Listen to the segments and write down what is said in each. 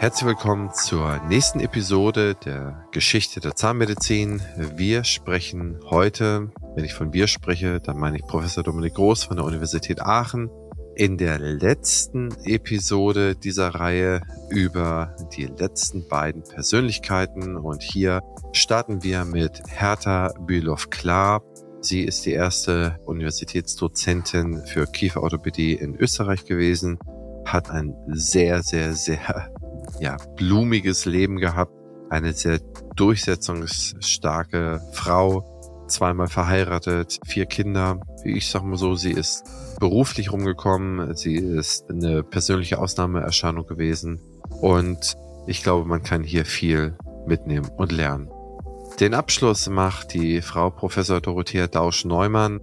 Herzlich willkommen zur nächsten Episode der Geschichte der Zahnmedizin. Wir sprechen heute, wenn ich von wir spreche, dann meine ich Professor Dominik Groß von der Universität Aachen. In der letzten Episode dieser Reihe über die letzten beiden Persönlichkeiten und hier starten wir mit Hertha Bülow-Klar. Sie ist die erste Universitätsdozentin für Kieferorthopädie in Österreich gewesen, hat ein sehr, sehr, sehr ja, blumiges Leben gehabt, eine sehr durchsetzungsstarke Frau, zweimal verheiratet, vier Kinder. Ich sag mal so, sie ist beruflich rumgekommen, sie ist eine persönliche Ausnahmeerscheinung gewesen und ich glaube, man kann hier viel mitnehmen und lernen. Den Abschluss macht die Frau Professor Dorothea Dausch-Neumann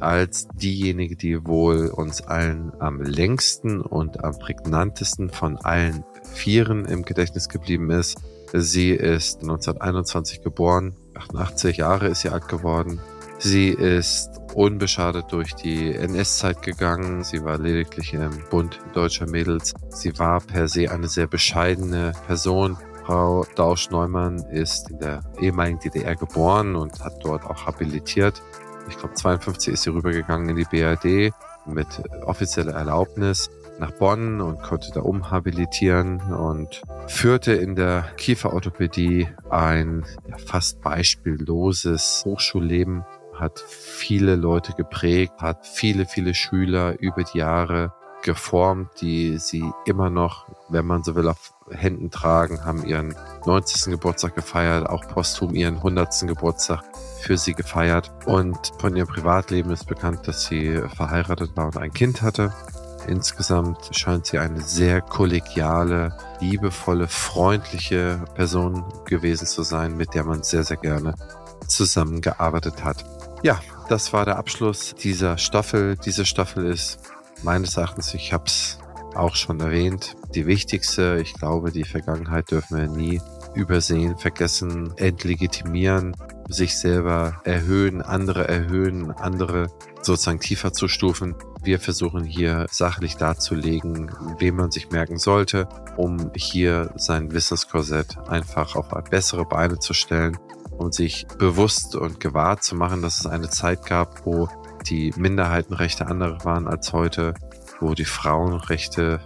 als diejenige, die wohl uns allen am längsten und am prägnantesten von allen Vieren im Gedächtnis geblieben ist. Sie ist 1921 geboren, 88 Jahre ist sie alt geworden. Sie ist unbeschadet durch die NS-Zeit gegangen. Sie war lediglich im Bund deutscher Mädels. Sie war per se eine sehr bescheidene Person. Frau Dausch-Neumann ist in der ehemaligen DDR geboren und hat dort auch habilitiert. Ich glaube, 52 ist sie rübergegangen in die BRD mit offizieller Erlaubnis nach Bonn und konnte da umhabilitieren und führte in der Kieferorthopädie ein ja, fast beispielloses Hochschulleben, hat viele Leute geprägt, hat viele, viele Schüler über die Jahre geformt, die sie immer noch, wenn man so will, auf Händen tragen, haben ihren 90. Geburtstag gefeiert, auch posthum ihren 100. Geburtstag für sie gefeiert. Und von ihrem Privatleben ist bekannt, dass sie verheiratet war und ein Kind hatte. Insgesamt scheint sie eine sehr kollegiale, liebevolle, freundliche Person gewesen zu sein, mit der man sehr, sehr gerne zusammengearbeitet hat. Ja, das war der Abschluss dieser Staffel. Diese Staffel ist meines Erachtens, ich habe es auch schon erwähnt, die wichtigste. Ich glaube, die Vergangenheit dürfen wir nie übersehen, vergessen, entlegitimieren, sich selber erhöhen, andere erhöhen, andere sozusagen tiefer zu stufen. Wir versuchen hier sachlich darzulegen, wem man sich merken sollte, um hier sein Wissenskorsett einfach auf bessere Beine zu stellen um sich bewusst und gewahrt zu machen, dass es eine Zeit gab, wo die Minderheitenrechte andere waren als heute, wo die Frauenrechte,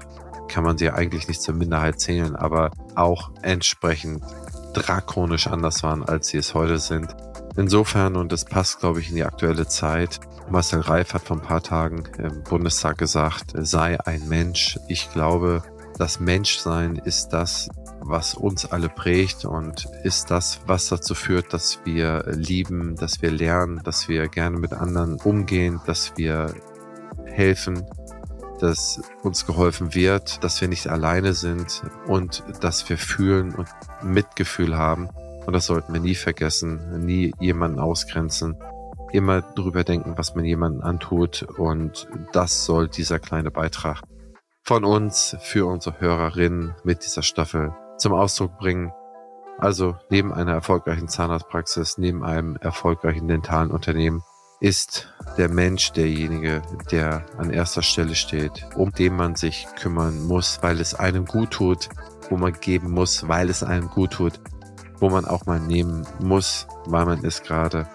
kann man sie eigentlich nicht zur Minderheit zählen, aber auch entsprechend drakonisch anders waren, als sie es heute sind. Insofern, und das passt, glaube ich, in die aktuelle Zeit, Marcel Reif hat vor ein paar Tagen im Bundestag gesagt, sei ein Mensch. Ich glaube, das Menschsein ist das, was uns alle prägt und ist das, was dazu führt, dass wir lieben, dass wir lernen, dass wir gerne mit anderen umgehen, dass wir helfen, dass uns geholfen wird, dass wir nicht alleine sind und dass wir fühlen und Mitgefühl haben. Und das sollten wir nie vergessen, nie jemanden ausgrenzen, immer drüber denken, was man jemanden antut. Und das soll dieser kleine Beitrag von uns für unsere Hörerinnen mit dieser Staffel zum Ausdruck bringen. Also neben einer erfolgreichen Zahnarztpraxis, neben einem erfolgreichen dentalen Unternehmen ist der Mensch derjenige, der an erster Stelle steht, um den man sich kümmern muss, weil es einem gut tut, wo man geben muss, weil es einem gut tut, wo man auch mal nehmen muss, weil man es gerade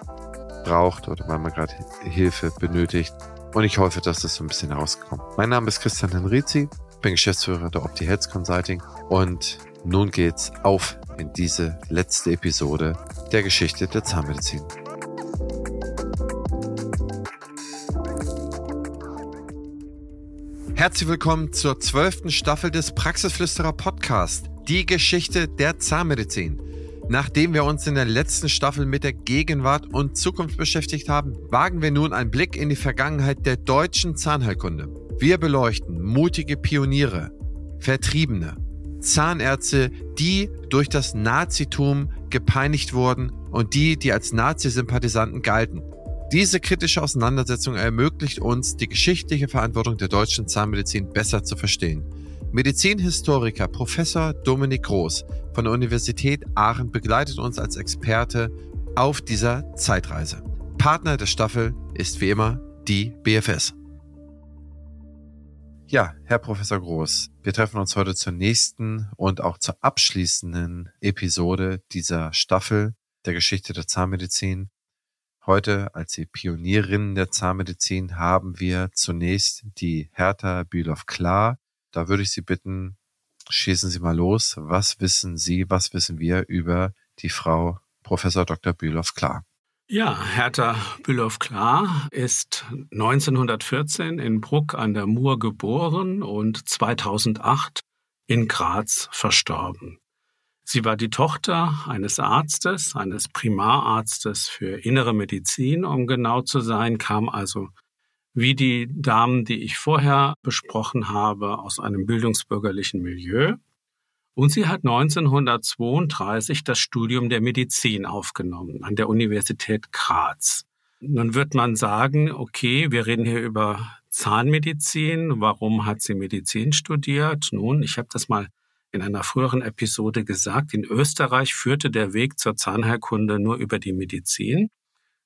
braucht oder weil man gerade Hilfe benötigt. Und ich hoffe, dass das so ein bisschen rauskommt. Mein Name ist Christian Henrizi, bin Geschäftsführer der Opti Consulting und nun geht's auf in diese letzte Episode der Geschichte der Zahnmedizin. Herzlich willkommen zur zwölften Staffel des Praxisflüsterer Podcast, die Geschichte der Zahnmedizin. Nachdem wir uns in der letzten Staffel mit der Gegenwart und Zukunft beschäftigt haben, wagen wir nun einen Blick in die Vergangenheit der deutschen Zahnheilkunde. Wir beleuchten mutige Pioniere, Vertriebene, Zahnärzte, die durch das Nazitum gepeinigt wurden und die, die als Nazi-Sympathisanten galten. Diese kritische Auseinandersetzung ermöglicht uns, die geschichtliche Verantwortung der deutschen Zahnmedizin besser zu verstehen. Medizinhistoriker Professor Dominik Groß von der Universität Aachen begleitet uns als Experte auf dieser Zeitreise. Partner der Staffel ist wie immer die BFS. Ja, Herr Professor Groß, wir treffen uns heute zur nächsten und auch zur abschließenden Episode dieser Staffel der Geschichte der Zahnmedizin. Heute als die Pionierin der Zahnmedizin haben wir zunächst die Hertha Bülow-Klar. Da würde ich Sie bitten, schießen Sie mal los. Was wissen Sie, was wissen wir über die Frau Professor Dr. Bülow-Klar? Ja, Hertha Bülow-Klar ist 1914 in Bruck an der Mur geboren und 2008 in Graz verstorben. Sie war die Tochter eines Arztes, eines Primararztes für innere Medizin, um genau zu sein, kam also wie die Damen, die ich vorher besprochen habe, aus einem bildungsbürgerlichen Milieu und sie hat 1932 das Studium der Medizin aufgenommen an der Universität Graz. Nun wird man sagen, okay, wir reden hier über Zahnmedizin. Warum hat sie Medizin studiert? Nun, ich habe das mal in einer früheren Episode gesagt. In Österreich führte der Weg zur Zahnheilkunde nur über die Medizin.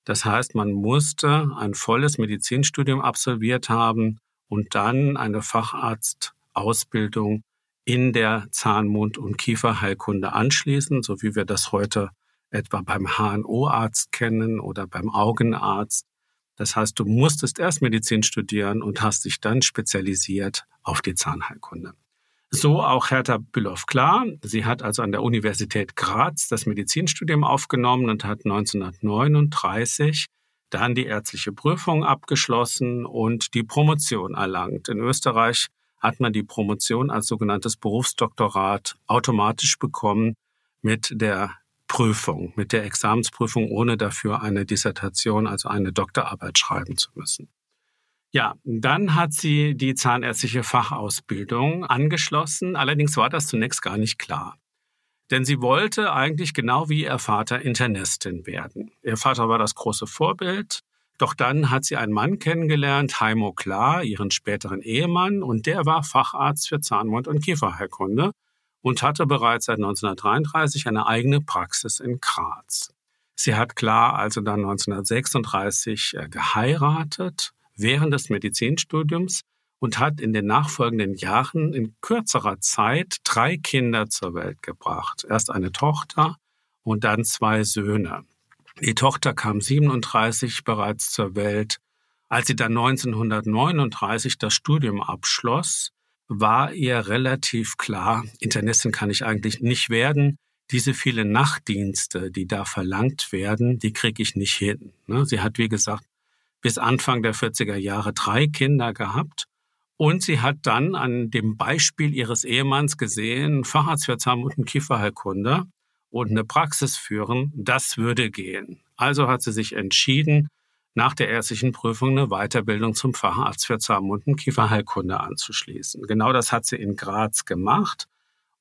Das heißt, man musste ein volles Medizinstudium absolviert haben und dann eine Facharztausbildung in der Zahn-, Mund- und Kieferheilkunde anschließen, so wie wir das heute etwa beim HNO-Arzt kennen oder beim Augenarzt. Das heißt, du musstest erst Medizin studieren und hast dich dann spezialisiert auf die Zahnheilkunde. So auch Hertha Bülow-Klar. Sie hat also an der Universität Graz das Medizinstudium aufgenommen und hat 1939 dann die ärztliche Prüfung abgeschlossen und die Promotion erlangt. In Österreich hat man die Promotion als sogenanntes Berufsdoktorat automatisch bekommen mit der Prüfung, mit der Examensprüfung, ohne dafür eine Dissertation, also eine Doktorarbeit schreiben zu müssen. Ja, dann hat sie die zahnärztliche Fachausbildung angeschlossen. Allerdings war das zunächst gar nicht klar. Denn sie wollte eigentlich genau wie ihr Vater Internistin werden. Ihr Vater war das große Vorbild. Doch dann hat sie einen Mann kennengelernt, Heimo Klar, ihren späteren Ehemann, und der war Facharzt für Zahnmund- und Kieferheilkunde und hatte bereits seit 1933 eine eigene Praxis in Graz. Sie hat Klar also dann 1936 äh, geheiratet während des Medizinstudiums und hat in den nachfolgenden Jahren in kürzerer Zeit drei Kinder zur Welt gebracht. Erst eine Tochter und dann zwei Söhne. Die Tochter kam 37 bereits zur Welt. Als sie dann 1939 das Studium abschloss, war ihr relativ klar, Internistin kann ich eigentlich nicht werden. Diese vielen Nachtdienste, die da verlangt werden, die kriege ich nicht hin. Ne? Sie hat, wie gesagt, bis Anfang der 40er Jahre drei Kinder gehabt. Und sie hat dann an dem Beispiel ihres Ehemanns gesehen, Facharzt für Zahnmund- und Kieferheilkunde, und eine Praxis führen, das würde gehen. Also hat sie sich entschieden, nach der ärztlichen Prüfung eine Weiterbildung zum Facharzt für Zahnmund- und Kieferheilkunde anzuschließen. Genau das hat sie in Graz gemacht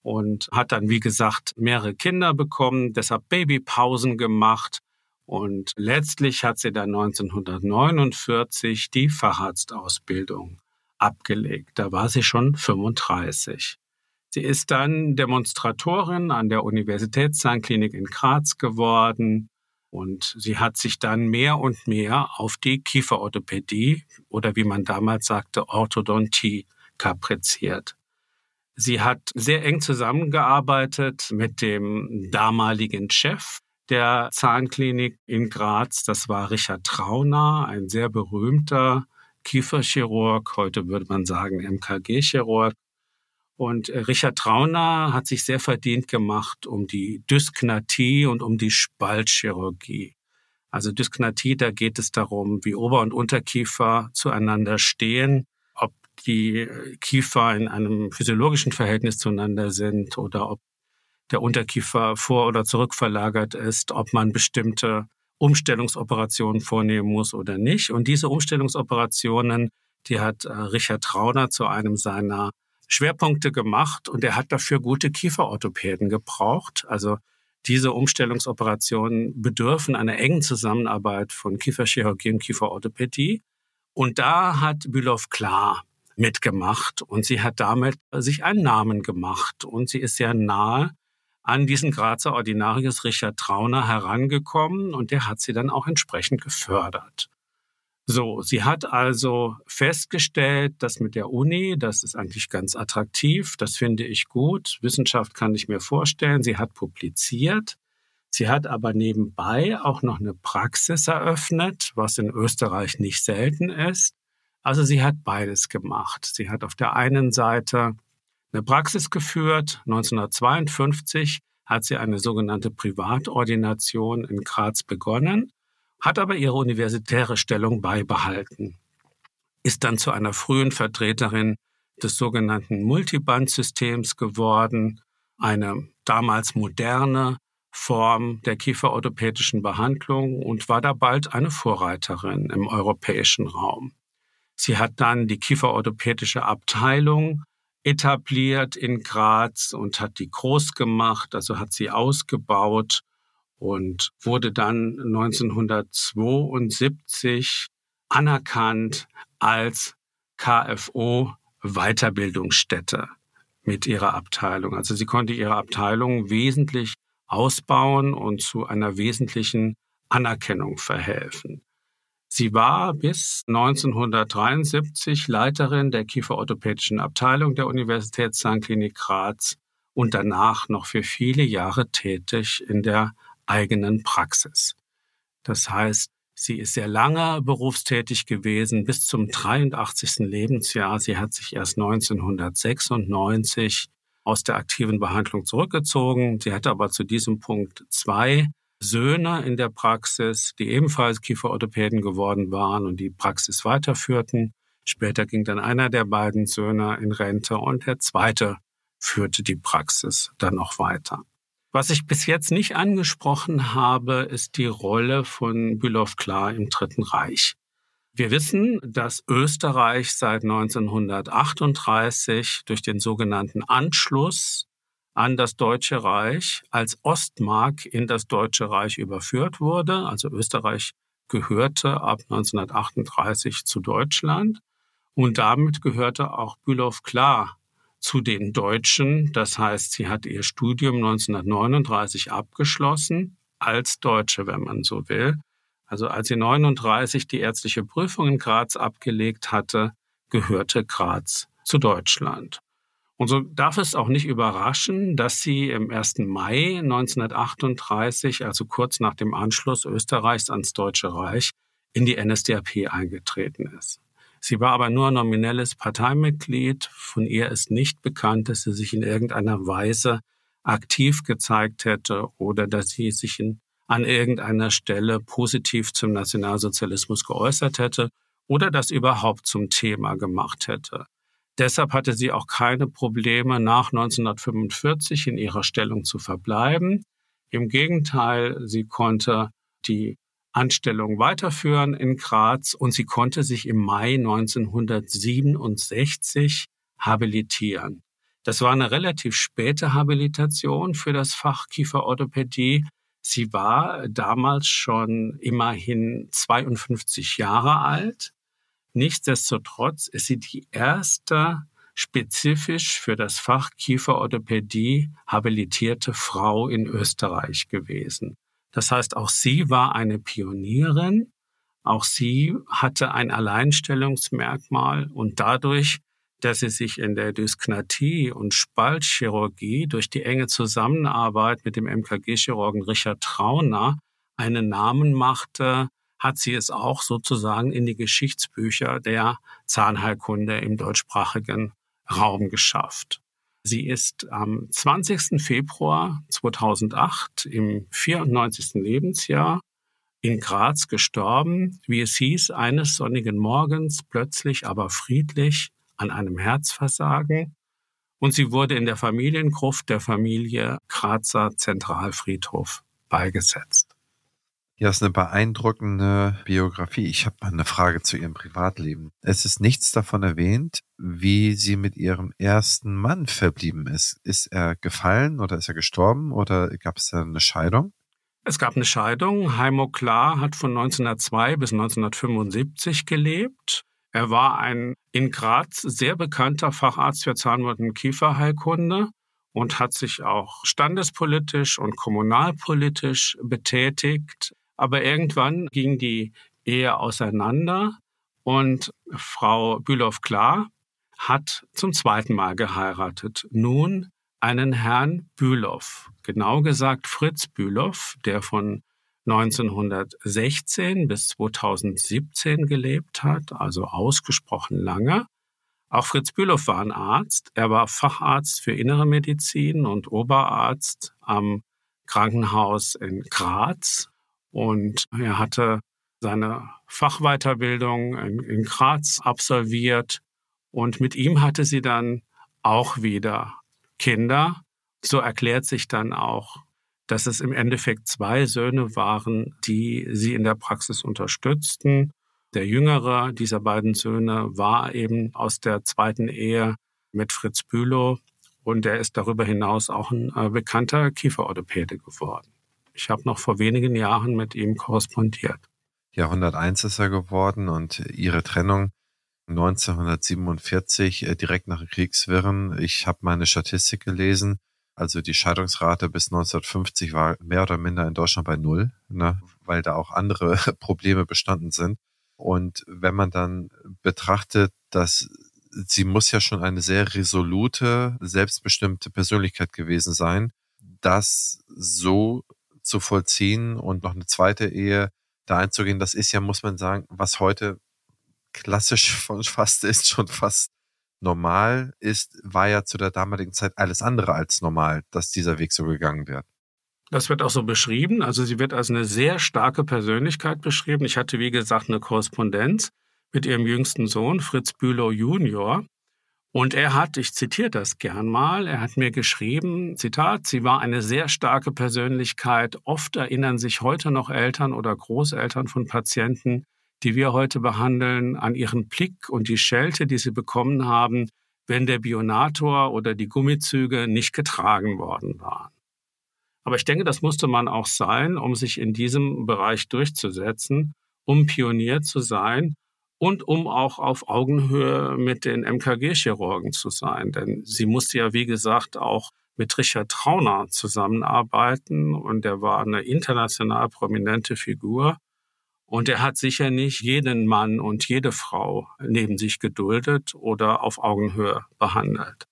und hat dann, wie gesagt, mehrere Kinder bekommen, deshalb Babypausen gemacht. Und letztlich hat sie dann 1949 die Facharztausbildung abgelegt. Da war sie schon 35. Sie ist dann Demonstratorin an der Universitätszahnklinik in Graz geworden und sie hat sich dann mehr und mehr auf die Kieferorthopädie oder wie man damals sagte, Orthodontie kapriziert. Sie hat sehr eng zusammengearbeitet mit dem damaligen Chef der Zahnklinik in Graz. Das war Richard Trauner, ein sehr berühmter Kieferchirurg, heute würde man sagen MKG-Chirurg. Und äh, Richard Trauner hat sich sehr verdient gemacht um die Dysknatie und um die Spaltchirurgie. Also Dysknatie, da geht es darum, wie Ober- und Unterkiefer zueinander stehen, ob die Kiefer in einem physiologischen Verhältnis zueinander sind oder ob der Unterkiefer vor- oder zurückverlagert ist, ob man bestimmte Umstellungsoperationen vornehmen muss oder nicht. Und diese Umstellungsoperationen, die hat äh, Richard Trauner zu einem seiner Schwerpunkte gemacht und er hat dafür gute Kieferorthopäden gebraucht. Also diese Umstellungsoperationen bedürfen einer engen Zusammenarbeit von Kieferchirurgie und Kieferorthopädie. Und da hat Bülow klar mitgemacht und sie hat damit sich einen Namen gemacht und sie ist sehr nahe an diesen Grazer Ordinarius Richard Trauner herangekommen und der hat sie dann auch entsprechend gefördert. So, sie hat also festgestellt, dass mit der Uni, das ist eigentlich ganz attraktiv, das finde ich gut, Wissenschaft kann ich mir vorstellen, sie hat publiziert, sie hat aber nebenbei auch noch eine Praxis eröffnet, was in Österreich nicht selten ist. Also sie hat beides gemacht. Sie hat auf der einen Seite eine Praxis geführt, 1952 hat sie eine sogenannte Privatordination in Graz begonnen hat aber ihre universitäre Stellung beibehalten, ist dann zu einer frühen Vertreterin des sogenannten Multiband-Systems geworden, eine damals moderne Form der kieferorthopädischen Behandlung und war da bald eine Vorreiterin im europäischen Raum. Sie hat dann die kieferorthopädische Abteilung etabliert in Graz und hat die groß gemacht, also hat sie ausgebaut und wurde dann 1972 anerkannt als KFO Weiterbildungsstätte mit ihrer Abteilung. Also sie konnte ihre Abteilung wesentlich ausbauen und zu einer wesentlichen Anerkennung verhelfen. Sie war bis 1973 Leiterin der kieferorthopädischen Abteilung der Universitätszanklinik Graz und danach noch für viele Jahre tätig in der eigenen Praxis. Das heißt, sie ist sehr lange berufstätig gewesen, bis zum 83. Lebensjahr. Sie hat sich erst 1996 aus der aktiven Behandlung zurückgezogen. Sie hatte aber zu diesem Punkt zwei Söhne in der Praxis, die ebenfalls Kieferorthopäden geworden waren und die Praxis weiterführten. Später ging dann einer der beiden Söhne in Rente und der zweite führte die Praxis dann noch weiter. Was ich bis jetzt nicht angesprochen habe, ist die Rolle von Bülow Klar im Dritten Reich. Wir wissen, dass Österreich seit 1938 durch den sogenannten Anschluss an das Deutsche Reich als Ostmark in das Deutsche Reich überführt wurde. Also Österreich gehörte ab 1938 zu Deutschland und damit gehörte auch Bülow Klar zu den Deutschen. Das heißt, sie hat ihr Studium 1939 abgeschlossen, als Deutsche, wenn man so will. Also als sie 39 die ärztliche Prüfung in Graz abgelegt hatte, gehörte Graz zu Deutschland. Und so darf es auch nicht überraschen, dass sie im 1. Mai 1938, also kurz nach dem Anschluss Österreichs ans Deutsche Reich, in die NSDAP eingetreten ist. Sie war aber nur nominelles Parteimitglied. Von ihr ist nicht bekannt, dass sie sich in irgendeiner Weise aktiv gezeigt hätte oder dass sie sich in, an irgendeiner Stelle positiv zum Nationalsozialismus geäußert hätte oder das überhaupt zum Thema gemacht hätte. Deshalb hatte sie auch keine Probleme, nach 1945 in ihrer Stellung zu verbleiben. Im Gegenteil, sie konnte die Anstellung weiterführen in Graz und sie konnte sich im Mai 1967 habilitieren. Das war eine relativ späte Habilitation für das Fach Kieferorthopädie. Sie war damals schon immerhin 52 Jahre alt. Nichtsdestotrotz ist sie die erste spezifisch für das Fach Kieferorthopädie habilitierte Frau in Österreich gewesen. Das heißt, auch sie war eine Pionierin. Auch sie hatte ein Alleinstellungsmerkmal und dadurch, dass sie sich in der Dysknatie und Spaltchirurgie durch die enge Zusammenarbeit mit dem MKG-Chirurgen Richard Trauner einen Namen machte, hat sie es auch sozusagen in die Geschichtsbücher der Zahnheilkunde im deutschsprachigen Raum geschafft. Sie ist am 20. Februar 2008 im 94. Lebensjahr in Graz gestorben, wie es hieß, eines sonnigen Morgens, plötzlich aber friedlich an einem Herzversagen. Und sie wurde in der Familiengruft der Familie Grazer Zentralfriedhof beigesetzt. Ja, ist eine beeindruckende Biografie. Ich habe mal eine Frage zu ihrem Privatleben. Es ist nichts davon erwähnt, wie sie mit ihrem ersten Mann verblieben ist. Ist er gefallen oder ist er gestorben oder gab es da eine Scheidung? Es gab eine Scheidung. Heimo Klar hat von 1902 bis 1975 gelebt. Er war ein in Graz sehr bekannter Facharzt für Zahnwurz- und Kieferheilkunde und hat sich auch standespolitisch und kommunalpolitisch betätigt. Aber irgendwann ging die Ehe auseinander und Frau Bülow-Klar hat zum zweiten Mal geheiratet. Nun einen Herrn Bülow, genau gesagt Fritz Bülow, der von 1916 bis 2017 gelebt hat, also ausgesprochen lange. Auch Fritz Bülow war ein Arzt. Er war Facharzt für Innere Medizin und Oberarzt am Krankenhaus in Graz. Und er hatte seine Fachweiterbildung in, in Graz absolviert. Und mit ihm hatte sie dann auch wieder Kinder. So erklärt sich dann auch, dass es im Endeffekt zwei Söhne waren, die sie in der Praxis unterstützten. Der jüngere dieser beiden Söhne war eben aus der zweiten Ehe mit Fritz Bülow und er ist darüber hinaus auch ein äh, bekannter Kieferorthopäde geworden. Ich habe noch vor wenigen Jahren mit ihm korrespondiert. Ja, 101 ist er geworden und ihre Trennung 1947, äh, direkt nach Kriegswirren. Ich habe meine Statistik gelesen. Also die Scheidungsrate bis 1950 war mehr oder minder in Deutschland bei null, ne, weil da auch andere Probleme bestanden sind. Und wenn man dann betrachtet, dass sie muss ja schon eine sehr resolute, selbstbestimmte Persönlichkeit gewesen sein, das so zu vollziehen und noch eine zweite Ehe da einzugehen, das ist ja, muss man sagen, was heute klassisch von fast ist, schon fast normal ist, war ja zu der damaligen Zeit alles andere als normal, dass dieser Weg so gegangen wird. Das wird auch so beschrieben. Also sie wird als eine sehr starke Persönlichkeit beschrieben. Ich hatte, wie gesagt, eine Korrespondenz mit ihrem jüngsten Sohn, Fritz Bülow Junior. Und er hat, ich zitiere das gern mal, er hat mir geschrieben, Zitat, sie war eine sehr starke Persönlichkeit. Oft erinnern sich heute noch Eltern oder Großeltern von Patienten, die wir heute behandeln, an ihren Blick und die Schelte, die sie bekommen haben, wenn der Bionator oder die Gummizüge nicht getragen worden waren. Aber ich denke, das musste man auch sein, um sich in diesem Bereich durchzusetzen, um Pionier zu sein und um auch auf Augenhöhe mit den MKG-Chirurgen zu sein. Denn sie musste ja, wie gesagt, auch mit Richard Trauner zusammenarbeiten und er war eine international prominente Figur. Und er hat sicher nicht jeden Mann und jede Frau neben sich geduldet oder auf Augenhöhe behandelt.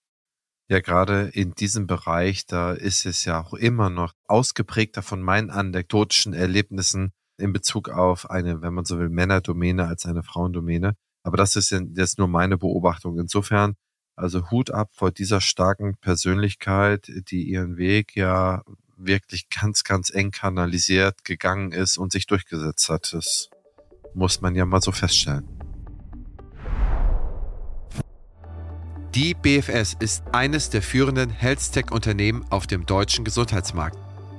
Ja, gerade in diesem Bereich, da ist es ja auch immer noch ausgeprägter von meinen anekdotischen Erlebnissen in Bezug auf eine, wenn man so will, Männerdomäne als eine Frauendomäne. Aber das ist jetzt nur meine Beobachtung. Insofern, also Hut ab vor dieser starken Persönlichkeit, die ihren Weg ja wirklich ganz, ganz eng kanalisiert gegangen ist und sich durchgesetzt hat. Das muss man ja mal so feststellen. Die BFS ist eines der führenden Health-Tech-Unternehmen auf dem deutschen Gesundheitsmarkt.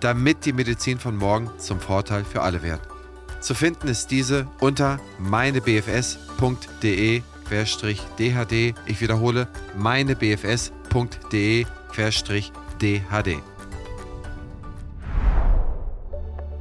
damit die Medizin von morgen zum Vorteil für alle wird. Zu finden ist diese unter meinebfs.de-dhd. Ich wiederhole, meinebfs.de dhd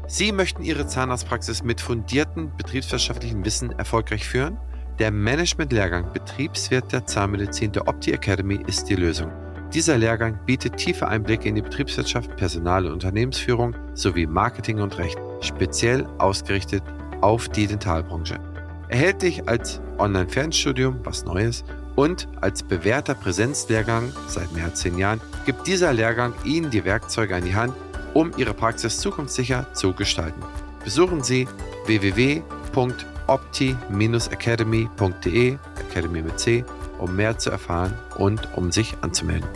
Sie möchten Ihre Zahnarztpraxis mit fundiertem betriebswirtschaftlichen Wissen erfolgreich führen? Der Management-Lehrgang Betriebswirt der Zahnmedizin der Opti Academy ist die Lösung. Dieser Lehrgang bietet tiefe Einblicke in die Betriebswirtschaft, Personal- und Unternehmensführung sowie Marketing und Recht, speziell ausgerichtet auf die Dentalbranche. Erhältlich als Online-Fernstudium, was Neues, und als bewährter Präsenzlehrgang seit mehr als zehn Jahren gibt dieser Lehrgang Ihnen die Werkzeuge an die Hand, um Ihre Praxis zukunftssicher zu gestalten. Besuchen Sie www.opti-academy.de, Academy mit C, um mehr zu erfahren und um sich anzumelden.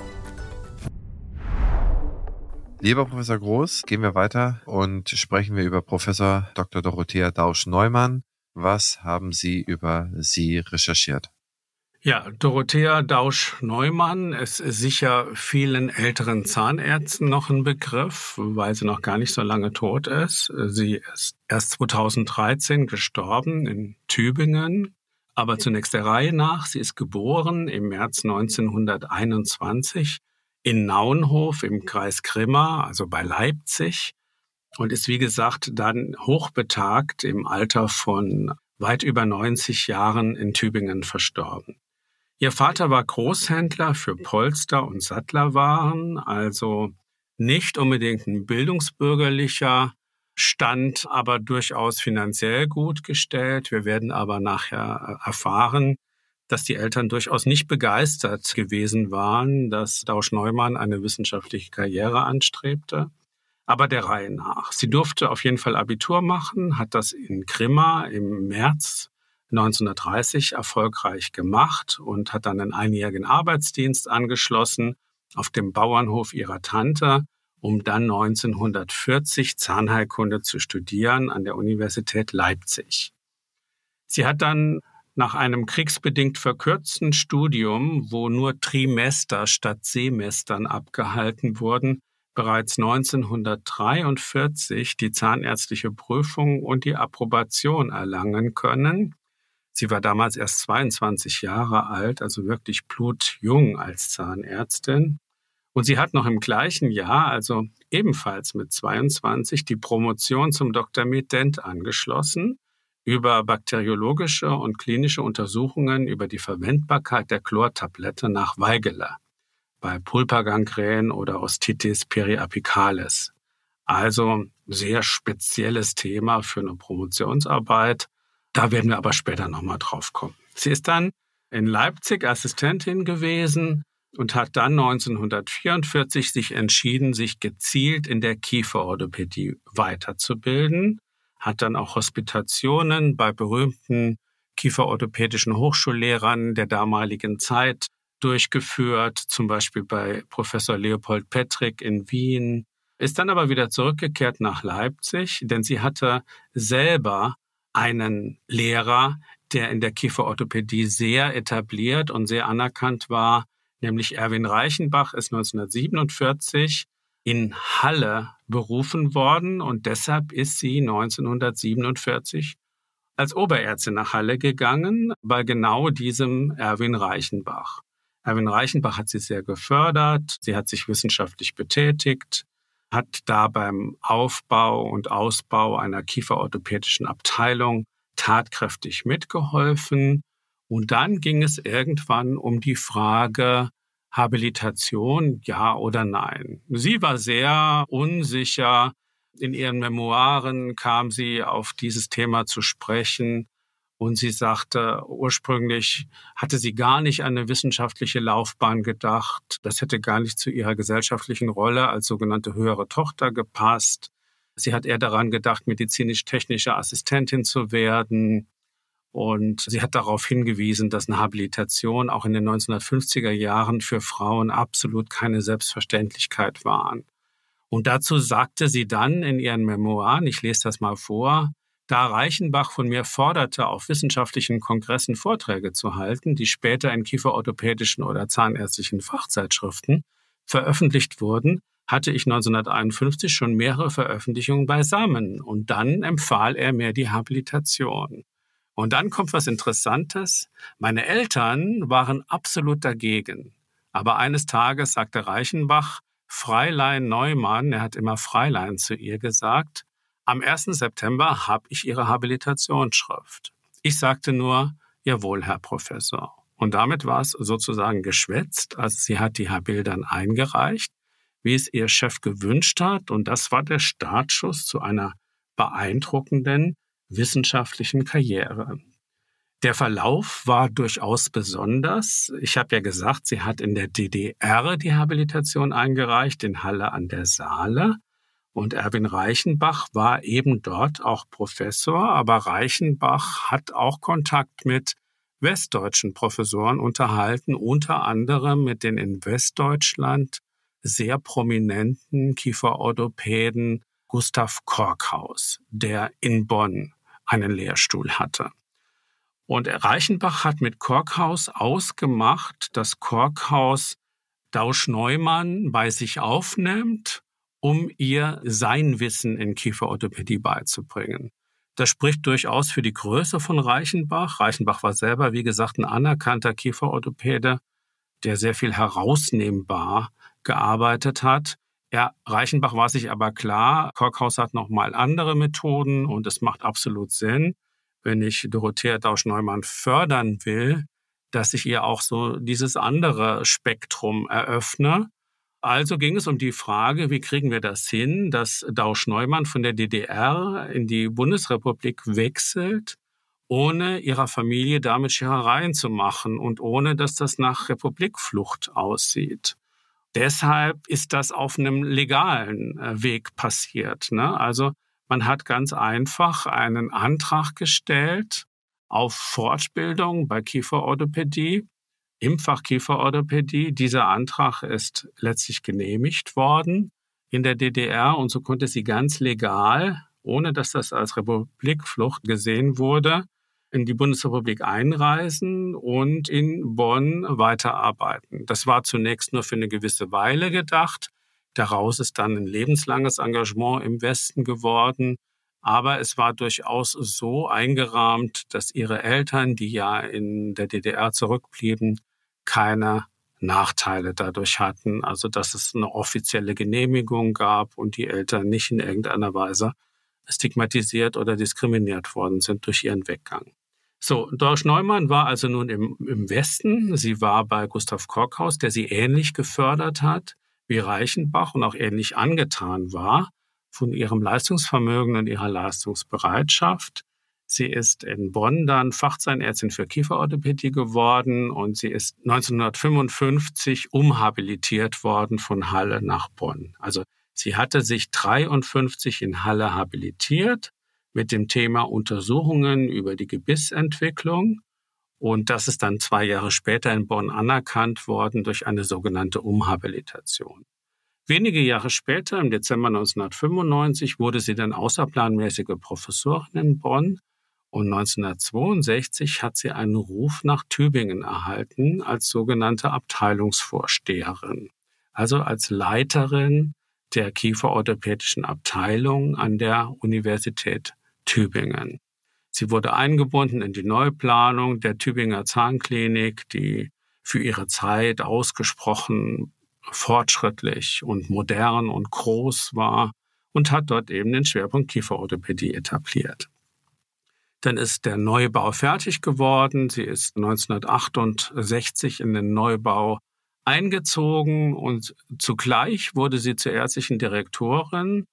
Lieber Professor Groß, gehen wir weiter und sprechen wir über Professor Dr. Dorothea Dausch-Neumann. Was haben Sie über sie recherchiert? Ja, Dorothea Dausch-Neumann ist sicher vielen älteren Zahnärzten noch ein Begriff, weil sie noch gar nicht so lange tot ist. Sie ist erst 2013 gestorben in Tübingen Aber zunächst der Reihe nach. Sie ist geboren im März 1921 in Naunhof im Kreis Grimma, also bei Leipzig, und ist wie gesagt dann hochbetagt im Alter von weit über 90 Jahren in Tübingen verstorben. Ihr Vater war Großhändler für Polster- und Sattlerwaren, also nicht unbedingt ein bildungsbürgerlicher Stand, aber durchaus finanziell gut gestellt. Wir werden aber nachher äh, erfahren, dass die Eltern durchaus nicht begeistert gewesen waren, dass Dausch Neumann eine wissenschaftliche Karriere anstrebte. Aber der Reihe nach. Sie durfte auf jeden Fall Abitur machen, hat das in Grimma im März 1930 erfolgreich gemacht und hat dann einen einjährigen Arbeitsdienst angeschlossen auf dem Bauernhof ihrer Tante um dann 1940 Zahnheilkunde zu studieren an der Universität Leipzig. Sie hat dann nach einem kriegsbedingt verkürzten Studium, wo nur Trimester statt Semestern abgehalten wurden, bereits 1943 die zahnärztliche Prüfung und die Approbation erlangen können. Sie war damals erst 22 Jahre alt, also wirklich blutjung als Zahnärztin. Und sie hat noch im gleichen Jahr, also ebenfalls mit 22, die Promotion zum Dr. Med Dent angeschlossen über bakteriologische und klinische Untersuchungen über die Verwendbarkeit der Chlortablette nach Weigeler bei Pulpergangrän oder Ostitis periapicalis. Also sehr spezielles Thema für eine Promotionsarbeit. Da werden wir aber später nochmal drauf kommen. Sie ist dann in Leipzig Assistentin gewesen und hat dann 1944 sich entschieden, sich gezielt in der Kieferorthopädie weiterzubilden, hat dann auch Hospitationen bei berühmten kieferorthopädischen Hochschullehrern der damaligen Zeit durchgeführt, zum Beispiel bei Professor Leopold Petrick in Wien, ist dann aber wieder zurückgekehrt nach Leipzig, denn sie hatte selber einen Lehrer, der in der Kieferorthopädie sehr etabliert und sehr anerkannt war, nämlich Erwin Reichenbach ist 1947 in Halle berufen worden und deshalb ist sie 1947 als Oberärztin nach Halle gegangen, bei genau diesem Erwin Reichenbach. Erwin Reichenbach hat sie sehr gefördert, sie hat sich wissenschaftlich betätigt, hat da beim Aufbau und Ausbau einer kieferorthopädischen Abteilung tatkräftig mitgeholfen und dann ging es irgendwann um die Frage Habilitation, ja oder nein. Sie war sehr unsicher. In ihren Memoiren kam sie auf dieses Thema zu sprechen. Und sie sagte, ursprünglich hatte sie gar nicht an eine wissenschaftliche Laufbahn gedacht. Das hätte gar nicht zu ihrer gesellschaftlichen Rolle als sogenannte höhere Tochter gepasst. Sie hat eher daran gedacht, medizinisch-technische Assistentin zu werden. Und sie hat darauf hingewiesen, dass eine Habilitation auch in den 1950er Jahren für Frauen absolut keine Selbstverständlichkeit waren. Und dazu sagte sie dann in ihren Memoiren, ich lese das mal vor, da Reichenbach von mir forderte, auf wissenschaftlichen Kongressen Vorträge zu halten, die später in kieferorthopädischen oder zahnärztlichen Fachzeitschriften veröffentlicht wurden, hatte ich 1951 schon mehrere Veröffentlichungen beisammen und dann empfahl er mir die Habilitation. Und dann kommt was Interessantes. Meine Eltern waren absolut dagegen. Aber eines Tages sagte Reichenbach, Freilein Neumann, er hat immer Freilein zu ihr gesagt, am 1. September habe ich Ihre Habilitationsschrift. Ich sagte nur, jawohl, Herr Professor. Und damit war es sozusagen geschwätzt. Also sie hat die Habil dann eingereicht, wie es ihr Chef gewünscht hat. Und das war der Startschuss zu einer beeindruckenden wissenschaftlichen Karriere. Der Verlauf war durchaus besonders. Ich habe ja gesagt, sie hat in der DDR die Habilitation eingereicht, in Halle an der Saale. Und Erwin Reichenbach war eben dort auch Professor, aber Reichenbach hat auch Kontakt mit westdeutschen Professoren unterhalten, unter anderem mit den in Westdeutschland sehr prominenten Kieferorthopäden Gustav Korkhaus, der in Bonn einen Lehrstuhl hatte. Und Reichenbach hat mit Korkhaus ausgemacht, dass Korkhaus Dausch Neumann bei sich aufnimmt, um ihr sein Wissen in Kieferorthopädie beizubringen. Das spricht durchaus für die Größe von Reichenbach. Reichenbach war selber, wie gesagt, ein anerkannter Kieferorthopäde, der sehr viel herausnehmbar gearbeitet hat. Ja, Reichenbach war sich aber klar, Korkhaus hat noch mal andere Methoden und es macht absolut Sinn, wenn ich Dorothea Dausch-Neumann fördern will, dass ich ihr auch so dieses andere Spektrum eröffne. Also ging es um die Frage, wie kriegen wir das hin, dass Dausch-Neumann von der DDR in die Bundesrepublik wechselt, ohne ihrer Familie damit Scherereien zu machen und ohne, dass das nach Republikflucht aussieht. Deshalb ist das auf einem legalen äh, Weg passiert. Ne? Also man hat ganz einfach einen Antrag gestellt auf Fortbildung bei Kieferorthopädie, im Fach Kieferorthopädie. Dieser Antrag ist letztlich genehmigt worden in der DDR und so konnte sie ganz legal, ohne dass das als Republikflucht gesehen wurde, in die Bundesrepublik einreisen und in Bonn weiterarbeiten. Das war zunächst nur für eine gewisse Weile gedacht. Daraus ist dann ein lebenslanges Engagement im Westen geworden. Aber es war durchaus so eingerahmt, dass ihre Eltern, die ja in der DDR zurückblieben, keine Nachteile dadurch hatten. Also dass es eine offizielle Genehmigung gab und die Eltern nicht in irgendeiner Weise stigmatisiert oder diskriminiert worden sind durch ihren Weggang. So, Dorsch Neumann war also nun im, im Westen. Sie war bei Gustav Korkhaus, der sie ähnlich gefördert hat wie Reichenbach und auch ähnlich angetan war von ihrem Leistungsvermögen und ihrer Leistungsbereitschaft. Sie ist in Bonn dann Fachzahnärztin für Kieferorthopädie geworden und sie ist 1955 umhabilitiert worden von Halle nach Bonn. Also sie hatte sich 53 in Halle habilitiert mit dem Thema Untersuchungen über die Gebissentwicklung. Und das ist dann zwei Jahre später in Bonn anerkannt worden durch eine sogenannte Umhabilitation. Wenige Jahre später, im Dezember 1995, wurde sie dann außerplanmäßige Professorin in Bonn und 1962 hat sie einen Ruf nach Tübingen erhalten als sogenannte Abteilungsvorsteherin, also als Leiterin der kieferorthopädischen Abteilung an der Universität Tübingen. Sie wurde eingebunden in die Neuplanung der Tübinger Zahnklinik, die für ihre Zeit ausgesprochen fortschrittlich und modern und groß war und hat dort eben den Schwerpunkt Kieferorthopädie etabliert. Dann ist der Neubau fertig geworden. Sie ist 1968 in den Neubau eingezogen und zugleich wurde sie zur ärztlichen Direktorin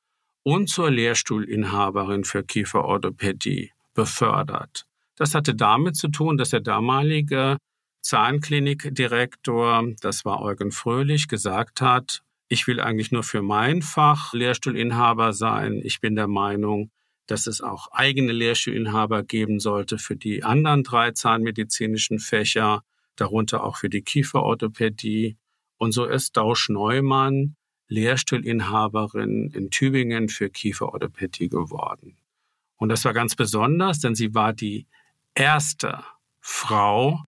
und zur Lehrstuhlinhaberin für Kieferorthopädie befördert. Das hatte damit zu tun, dass der damalige Zahnklinikdirektor, das war Eugen Fröhlich, gesagt hat, ich will eigentlich nur für mein Fach Lehrstuhlinhaber sein. Ich bin der Meinung, dass es auch eigene Lehrstuhlinhaber geben sollte für die anderen drei zahnmedizinischen Fächer, darunter auch für die Kieferorthopädie. Und so ist Dausch Neumann Lehrstuhlinhaberin in Tübingen für Kieferorthopädie geworden. Und das war ganz besonders, denn sie war die erste Frau,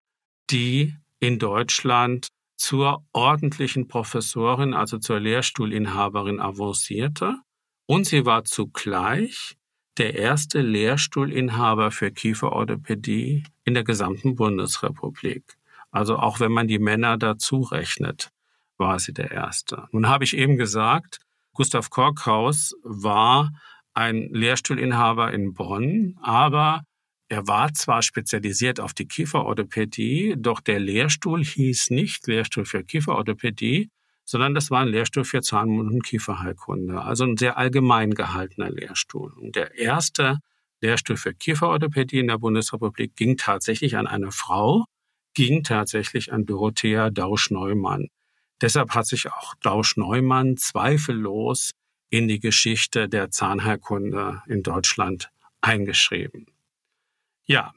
die in Deutschland zur ordentlichen Professorin, also zur Lehrstuhlinhaberin avancierte. Und sie war zugleich der erste Lehrstuhlinhaber für Kieferorthopädie in der gesamten Bundesrepublik. Also auch wenn man die Männer dazu rechnet sie der Erste. Nun habe ich eben gesagt, Gustav Korkhaus war ein Lehrstuhlinhaber in Bonn, aber er war zwar spezialisiert auf die Kieferorthopädie, doch der Lehrstuhl hieß nicht Lehrstuhl für Kieferorthopädie, sondern das war ein Lehrstuhl für Zahnmund- und Kieferheilkunde, also ein sehr allgemein gehaltener Lehrstuhl. Und der erste Lehrstuhl für Kieferorthopädie in der Bundesrepublik ging tatsächlich an eine Frau, ging tatsächlich an Dorothea Dausch-Neumann. Deshalb hat sich auch Dausch Neumann zweifellos in die Geschichte der Zahnheilkunde in Deutschland eingeschrieben. Ja,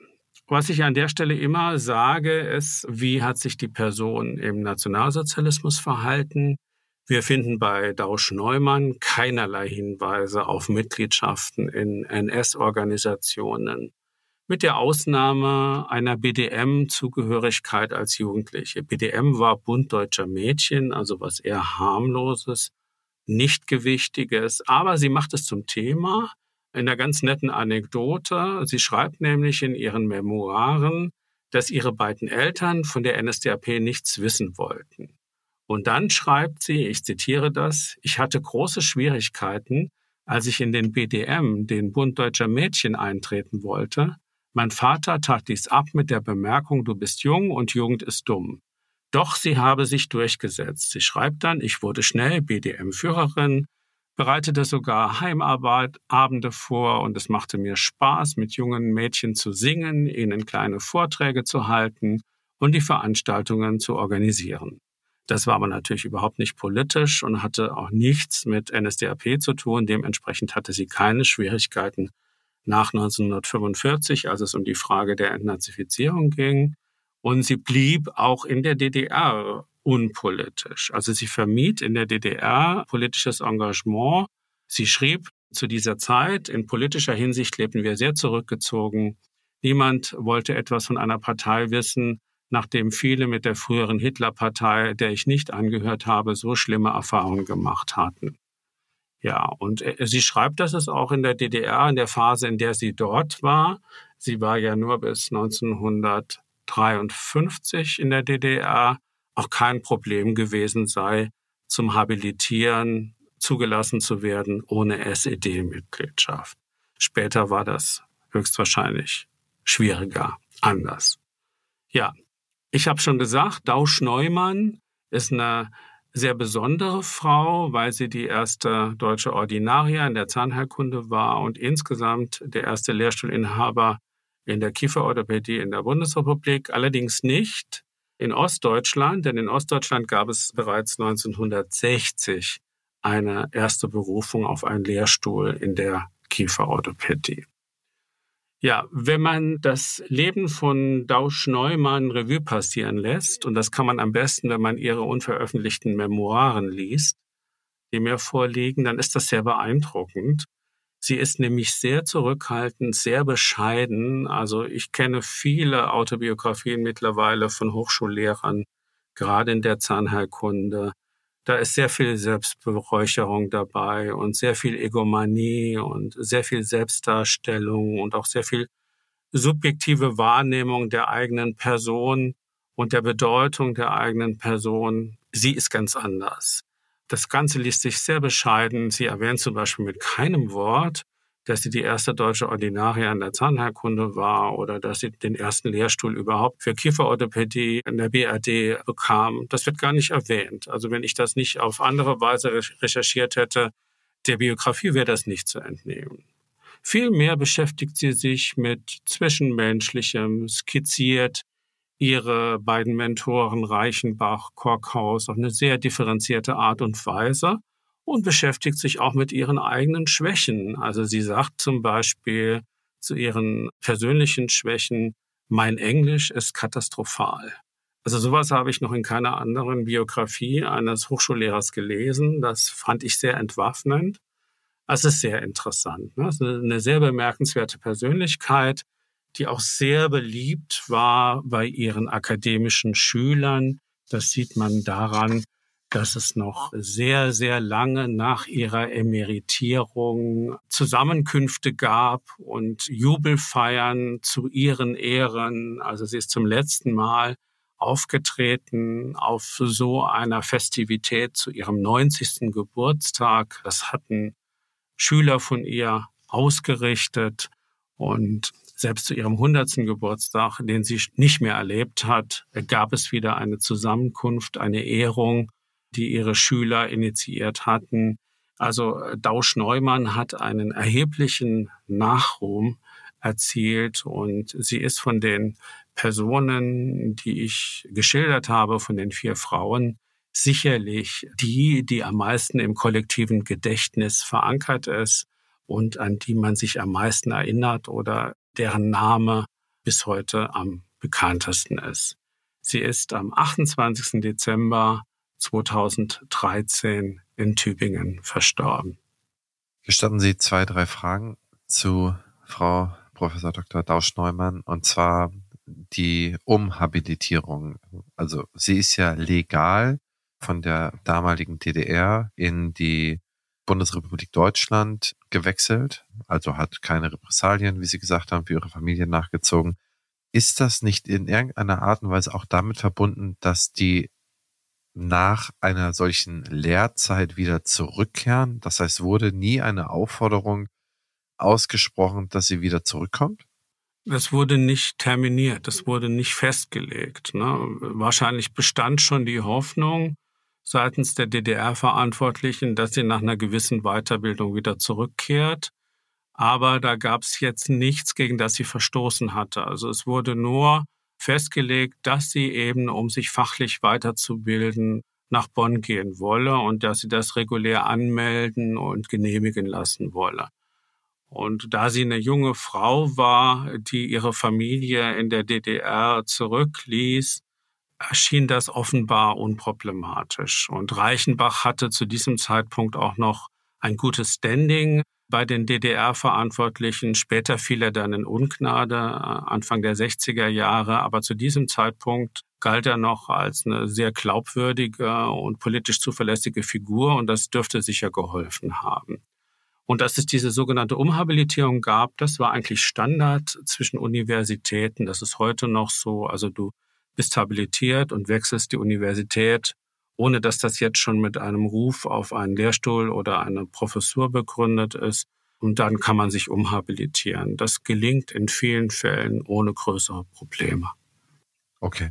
was ich an der Stelle immer sage, ist, wie hat sich die Person im Nationalsozialismus verhalten? Wir finden bei Dausch Neumann keinerlei Hinweise auf Mitgliedschaften in NS-Organisationen mit der Ausnahme einer BDM-Zugehörigkeit als Jugendliche. BDM war Bund deutscher Mädchen, also was eher harmloses, nicht gewichtiges, aber sie macht es zum Thema, in einer ganz netten Anekdote. Sie schreibt nämlich in ihren Memoiren, dass ihre beiden Eltern von der NSDAP nichts wissen wollten. Und dann schreibt sie, ich zitiere das, ich hatte große Schwierigkeiten, als ich in den BDM, den Bund deutscher Mädchen, eintreten wollte. Mein Vater tat dies ab mit der Bemerkung, du bist jung und Jugend ist dumm. Doch sie habe sich durchgesetzt. Sie schreibt dann, ich wurde schnell BDM-Führerin, bereitete sogar Heimarbeitabende vor und es machte mir Spaß, mit jungen Mädchen zu singen, ihnen kleine Vorträge zu halten und die Veranstaltungen zu organisieren. Das war aber natürlich überhaupt nicht politisch und hatte auch nichts mit NSDAP zu tun. Dementsprechend hatte sie keine Schwierigkeiten nach 1945, als es um die Frage der Entnazifizierung ging. Und sie blieb auch in der DDR unpolitisch. Also sie vermied in der DDR politisches Engagement. Sie schrieb zu dieser Zeit, in politischer Hinsicht lebten wir sehr zurückgezogen. Niemand wollte etwas von einer Partei wissen, nachdem viele mit der früheren Hitlerpartei, der ich nicht angehört habe, so schlimme Erfahrungen gemacht hatten. Ja, und äh, sie schreibt, dass es auch in der DDR, in der Phase, in der sie dort war, sie war ja nur bis 1953 in der DDR, auch kein Problem gewesen sei, zum Habilitieren zugelassen zu werden ohne SED-Mitgliedschaft. Später war das höchstwahrscheinlich schwieriger, anders. Ja, ich habe schon gesagt, Dausch Neumann ist eine sehr besondere Frau, weil sie die erste deutsche Ordinaria in der Zahnheilkunde war und insgesamt der erste Lehrstuhlinhaber in der Kieferorthopädie in der Bundesrepublik. Allerdings nicht in Ostdeutschland, denn in Ostdeutschland gab es bereits 1960 eine erste Berufung auf einen Lehrstuhl in der Kieferorthopädie. Ja, wenn man das Leben von Dausch Neumann Revue passieren lässt, und das kann man am besten, wenn man ihre unveröffentlichten Memoiren liest, die mir vorliegen, dann ist das sehr beeindruckend. Sie ist nämlich sehr zurückhaltend, sehr bescheiden. Also ich kenne viele Autobiografien mittlerweile von Hochschullehrern, gerade in der Zahnheilkunde. Da ist sehr viel Selbstberäucherung dabei und sehr viel Egomanie und sehr viel Selbstdarstellung und auch sehr viel subjektive Wahrnehmung der eigenen Person und der Bedeutung der eigenen Person. Sie ist ganz anders. Das Ganze liest sich sehr bescheiden. Sie erwähnt zum Beispiel mit keinem Wort, dass sie die erste deutsche Ordinaria in der Zahnheilkunde war oder dass sie den ersten Lehrstuhl überhaupt für Kieferorthopädie in der BRD bekam. Das wird gar nicht erwähnt. Also wenn ich das nicht auf andere Weise recherchiert hätte, der Biografie wäre das nicht zu entnehmen. Vielmehr beschäftigt sie sich mit Zwischenmenschlichem, skizziert ihre beiden Mentoren Reichenbach, Korkhaus auf eine sehr differenzierte Art und Weise und beschäftigt sich auch mit ihren eigenen Schwächen. Also sie sagt zum Beispiel zu ihren persönlichen Schwächen, mein Englisch ist katastrophal. Also sowas habe ich noch in keiner anderen Biografie eines Hochschullehrers gelesen. Das fand ich sehr entwaffnend. Es ist sehr interessant. Ne? Eine sehr bemerkenswerte Persönlichkeit, die auch sehr beliebt war bei ihren akademischen Schülern. Das sieht man daran, dass es noch sehr, sehr lange nach ihrer Emeritierung Zusammenkünfte gab und Jubelfeiern zu ihren Ehren. Also sie ist zum letzten Mal aufgetreten auf so einer Festivität zu ihrem 90. Geburtstag. Das hatten Schüler von ihr ausgerichtet und selbst zu ihrem 100. Geburtstag, den sie nicht mehr erlebt hat, gab es wieder eine Zusammenkunft, eine Ehrung die ihre Schüler initiiert hatten. Also äh, Dausch Neumann hat einen erheblichen Nachruhm erzielt und sie ist von den Personen, die ich geschildert habe, von den vier Frauen, sicherlich die, die am meisten im kollektiven Gedächtnis verankert ist und an die man sich am meisten erinnert oder deren Name bis heute am bekanntesten ist. Sie ist am 28. Dezember 2013 in Tübingen verstorben. Gestatten Sie zwei, drei Fragen zu Frau Professor Dr. Dausch-Neumann und zwar die Umhabilitierung. Also sie ist ja legal von der damaligen DDR in die Bundesrepublik Deutschland gewechselt, also hat keine Repressalien, wie Sie gesagt haben, für Ihre Familie nachgezogen. Ist das nicht in irgendeiner Art und Weise auch damit verbunden, dass die nach einer solchen Lehrzeit wieder zurückkehren? Das heißt, wurde nie eine Aufforderung ausgesprochen, dass sie wieder zurückkommt? Das wurde nicht terminiert, das wurde nicht festgelegt. Ne? Wahrscheinlich bestand schon die Hoffnung seitens der DDR-Verantwortlichen, dass sie nach einer gewissen Weiterbildung wieder zurückkehrt. Aber da gab es jetzt nichts, gegen das sie verstoßen hatte. Also es wurde nur festgelegt, dass sie eben, um sich fachlich weiterzubilden, nach Bonn gehen wolle und dass sie das regulär anmelden und genehmigen lassen wolle. Und da sie eine junge Frau war, die ihre Familie in der DDR zurückließ, erschien das offenbar unproblematisch. Und Reichenbach hatte zu diesem Zeitpunkt auch noch ein gutes Standing bei den DDR-Verantwortlichen. Später fiel er dann in Ungnade, äh, Anfang der 60er Jahre. Aber zu diesem Zeitpunkt galt er noch als eine sehr glaubwürdige und politisch zuverlässige Figur und das dürfte sicher geholfen haben. Und dass es diese sogenannte Umhabilitierung gab, das war eigentlich Standard zwischen Universitäten. Das ist heute noch so. Also du bist habilitiert und wechselst die Universität, ohne dass das jetzt schon mit einem Ruf auf einen Lehrstuhl oder eine Professur begründet ist. Und dann kann man sich umhabilitieren. Das gelingt in vielen Fällen ohne größere Probleme. Okay.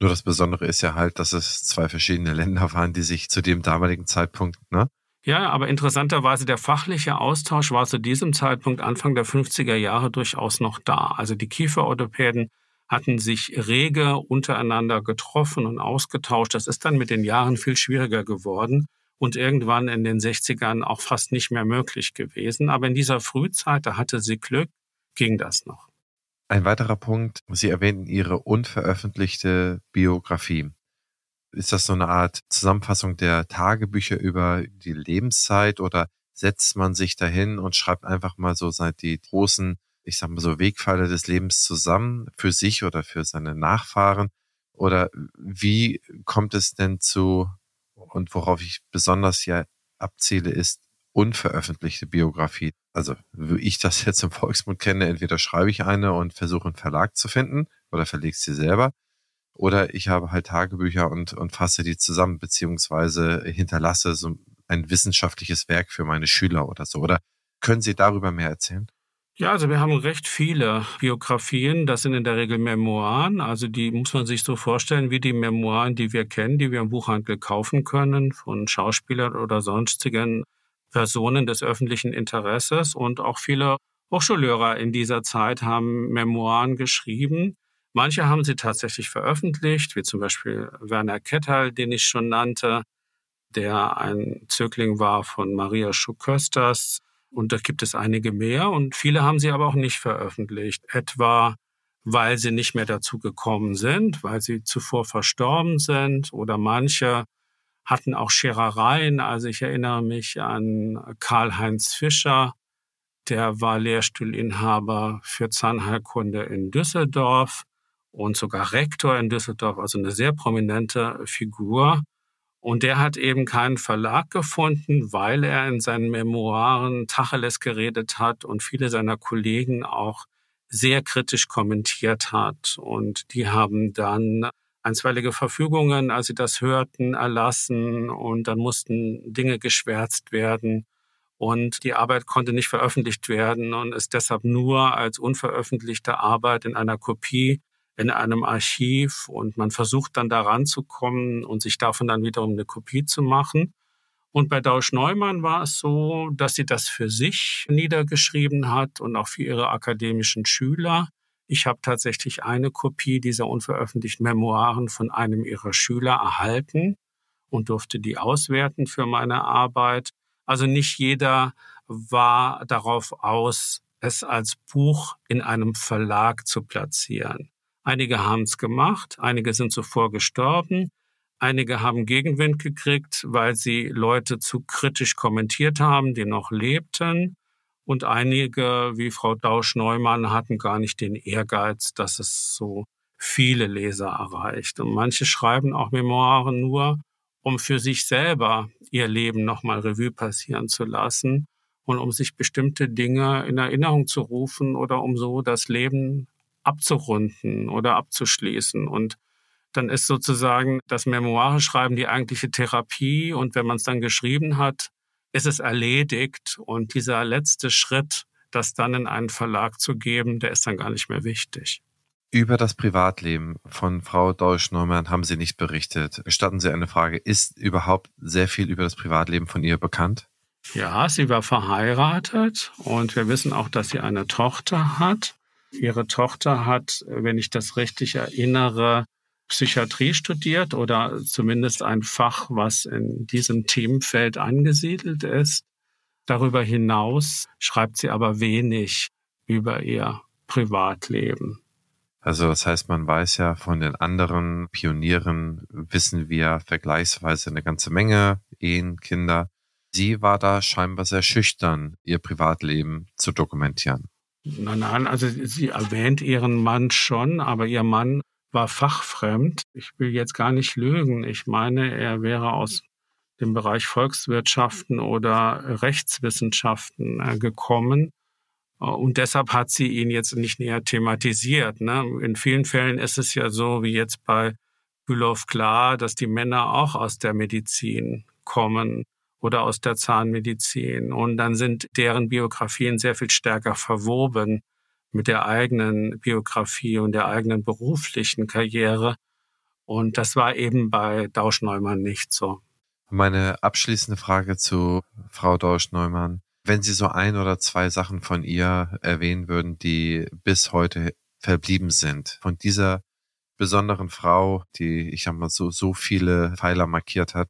Nur das Besondere ist ja halt, dass es zwei verschiedene Länder waren, die sich zu dem damaligen Zeitpunkt ne, ja, aber interessanterweise der fachliche Austausch war zu diesem Zeitpunkt Anfang der 50er Jahre durchaus noch da. Also die Kieferorthopäden hatten sich rege untereinander getroffen und ausgetauscht. Das ist dann mit den Jahren viel schwieriger geworden und irgendwann in den 60ern auch fast nicht mehr möglich gewesen. Aber in dieser Frühzeit, da hatte sie Glück, ging das noch. Ein weiterer Punkt, Sie erwähnten Ihre unveröffentlichte Biografie. Ist das so eine Art Zusammenfassung der Tagebücher über die Lebenszeit oder setzt man sich dahin und schreibt einfach mal so seit die großen, ich sag mal so Wegpfeiler des Lebens zusammen für sich oder für seine Nachfahren? Oder wie kommt es denn zu, und worauf ich besonders ja abziele, ist unveröffentlichte Biografie. Also, wie ich das jetzt im Volksmund kenne, entweder schreibe ich eine und versuche einen Verlag zu finden oder verlege sie selber oder ich habe halt Tagebücher und, und fasse die zusammen, beziehungsweise hinterlasse so ein wissenschaftliches Werk für meine Schüler oder so. Oder können Sie darüber mehr erzählen? Ja, also wir haben recht viele Biografien. Das sind in der Regel Memoiren. Also die muss man sich so vorstellen wie die Memoiren, die wir kennen, die wir im Buchhandel kaufen können von Schauspielern oder sonstigen Personen des öffentlichen Interesses. Und auch viele Hochschullehrer in dieser Zeit haben Memoiren geschrieben. Manche haben sie tatsächlich veröffentlicht, wie zum Beispiel Werner Kettal, den ich schon nannte, der ein Zögling war von Maria Schuh-Kösters. Und da gibt es einige mehr. Und viele haben sie aber auch nicht veröffentlicht. Etwa, weil sie nicht mehr dazu gekommen sind, weil sie zuvor verstorben sind. Oder manche hatten auch Scherereien. Also ich erinnere mich an Karl-Heinz Fischer. Der war Lehrstuhlinhaber für Zahnheilkunde in Düsseldorf und sogar Rektor in Düsseldorf, also eine sehr prominente Figur. Und der hat eben keinen Verlag gefunden, weil er in seinen Memoiren Tacheles geredet hat und viele seiner Kollegen auch sehr kritisch kommentiert hat. Und die haben dann einstweilige Verfügungen, als sie das hörten, erlassen und dann mussten Dinge geschwärzt werden. Und die Arbeit konnte nicht veröffentlicht werden und ist deshalb nur als unveröffentlichte Arbeit in einer Kopie in einem Archiv und man versucht dann da ranzukommen und sich davon dann wiederum eine Kopie zu machen. Und bei Dausch Neumann war es so, dass sie das für sich niedergeschrieben hat und auch für ihre akademischen Schüler. Ich habe tatsächlich eine Kopie dieser unveröffentlichten Memoiren von einem ihrer Schüler erhalten und durfte die auswerten für meine Arbeit. Also nicht jeder war darauf aus, es als Buch in einem Verlag zu platzieren. Einige haben es gemacht, einige sind zuvor gestorben, einige haben Gegenwind gekriegt, weil sie Leute zu kritisch kommentiert haben, die noch lebten. Und einige, wie Frau Dausch-Neumann, hatten gar nicht den Ehrgeiz, dass es so viele Leser erreicht. Und manche schreiben auch Memoiren nur, um für sich selber ihr Leben nochmal Revue passieren zu lassen und um sich bestimmte Dinge in Erinnerung zu rufen oder um so das Leben abzurunden oder abzuschließen. Und dann ist sozusagen das Memoire schreiben die eigentliche Therapie und wenn man es dann geschrieben hat, ist es erledigt und dieser letzte Schritt, das dann in einen Verlag zu geben, der ist dann gar nicht mehr wichtig. Über das Privatleben von Frau Deutsch-Neumann haben Sie nicht berichtet. Gestatten Sie eine Frage. Ist überhaupt sehr viel über das Privatleben von ihr bekannt? Ja, sie war verheiratet und wir wissen auch, dass sie eine Tochter hat. Ihre Tochter hat, wenn ich das richtig erinnere, Psychiatrie studiert oder zumindest ein Fach, was in diesem Themenfeld angesiedelt ist. Darüber hinaus schreibt sie aber wenig über ihr Privatleben. Also das heißt, man weiß ja von den anderen Pionieren, wissen wir vergleichsweise eine ganze Menge, Ehen, Kinder. Sie war da scheinbar sehr schüchtern, ihr Privatleben zu dokumentieren. Nein, nein, also sie erwähnt ihren Mann schon, aber ihr Mann war fachfremd. Ich will jetzt gar nicht lügen. Ich meine, er wäre aus dem Bereich Volkswirtschaften oder Rechtswissenschaften äh, gekommen. Äh, und deshalb hat sie ihn jetzt nicht näher thematisiert. Ne? In vielen Fällen ist es ja so, wie jetzt bei Bülow klar, dass die Männer auch aus der Medizin kommen oder aus der Zahnmedizin. Und dann sind deren Biografien sehr viel stärker verwoben mit der eigenen Biografie und der eigenen beruflichen Karriere. Und das war eben bei Dausch-Neumann nicht so. Meine abschließende Frage zu Frau Dausch-Neumann. Wenn Sie so ein oder zwei Sachen von ihr erwähnen würden, die bis heute verblieben sind, von dieser besonderen Frau, die, ich sag mal, so, so viele Pfeiler markiert hat,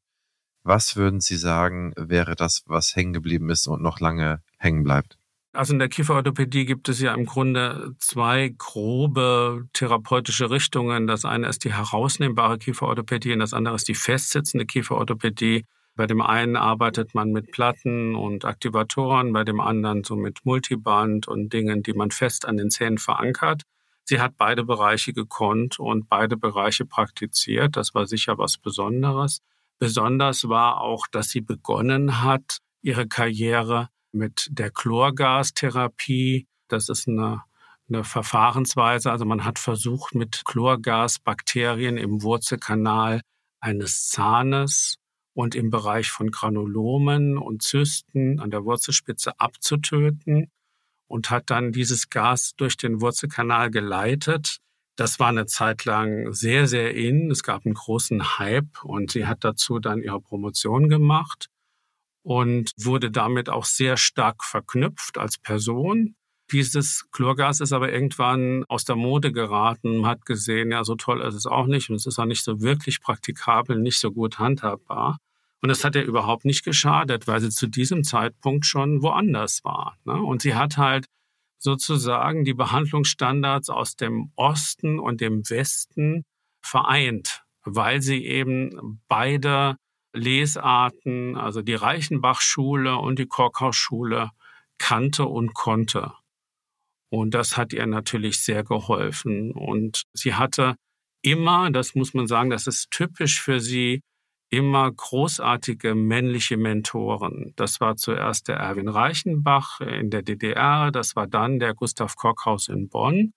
was würden Sie sagen, wäre das, was hängen geblieben ist und noch lange hängen bleibt? Also in der Kieferorthopädie gibt es ja im Grunde zwei grobe therapeutische Richtungen. Das eine ist die herausnehmbare Kieferorthopädie und das andere ist die festsitzende Kieferorthopädie. Bei dem einen arbeitet man mit Platten und Aktivatoren, bei dem anderen so mit Multiband und Dingen, die man fest an den Zähnen verankert. Sie hat beide Bereiche gekonnt und beide Bereiche praktiziert. Das war sicher was Besonderes. Besonders war auch, dass sie begonnen hat, ihre Karriere mit der Chlorgastherapie. Das ist eine, eine Verfahrensweise. Also man hat versucht, mit Chlorgasbakterien im Wurzelkanal eines Zahnes und im Bereich von Granulomen und Zysten an der Wurzelspitze abzutöten und hat dann dieses Gas durch den Wurzelkanal geleitet. Das war eine Zeit lang sehr, sehr in. Es gab einen großen Hype und sie hat dazu dann ihre Promotion gemacht und wurde damit auch sehr stark verknüpft als Person. Dieses Chlorgas ist aber irgendwann aus der Mode geraten, hat gesehen, ja, so toll ist es auch nicht und es ist auch nicht so wirklich praktikabel, nicht so gut handhabbar. Und das hat ihr überhaupt nicht geschadet, weil sie zu diesem Zeitpunkt schon woanders war. Ne? Und sie hat halt sozusagen die Behandlungsstandards aus dem Osten und dem Westen vereint, weil sie eben beide Lesarten, also die Reichenbach-Schule und die Korkhaus-Schule kannte und konnte. Und das hat ihr natürlich sehr geholfen. Und sie hatte immer, das muss man sagen, das ist typisch für sie, immer großartige männliche Mentoren. Das war zuerst der Erwin Reichenbach in der DDR, das war dann der Gustav Kockhaus in Bonn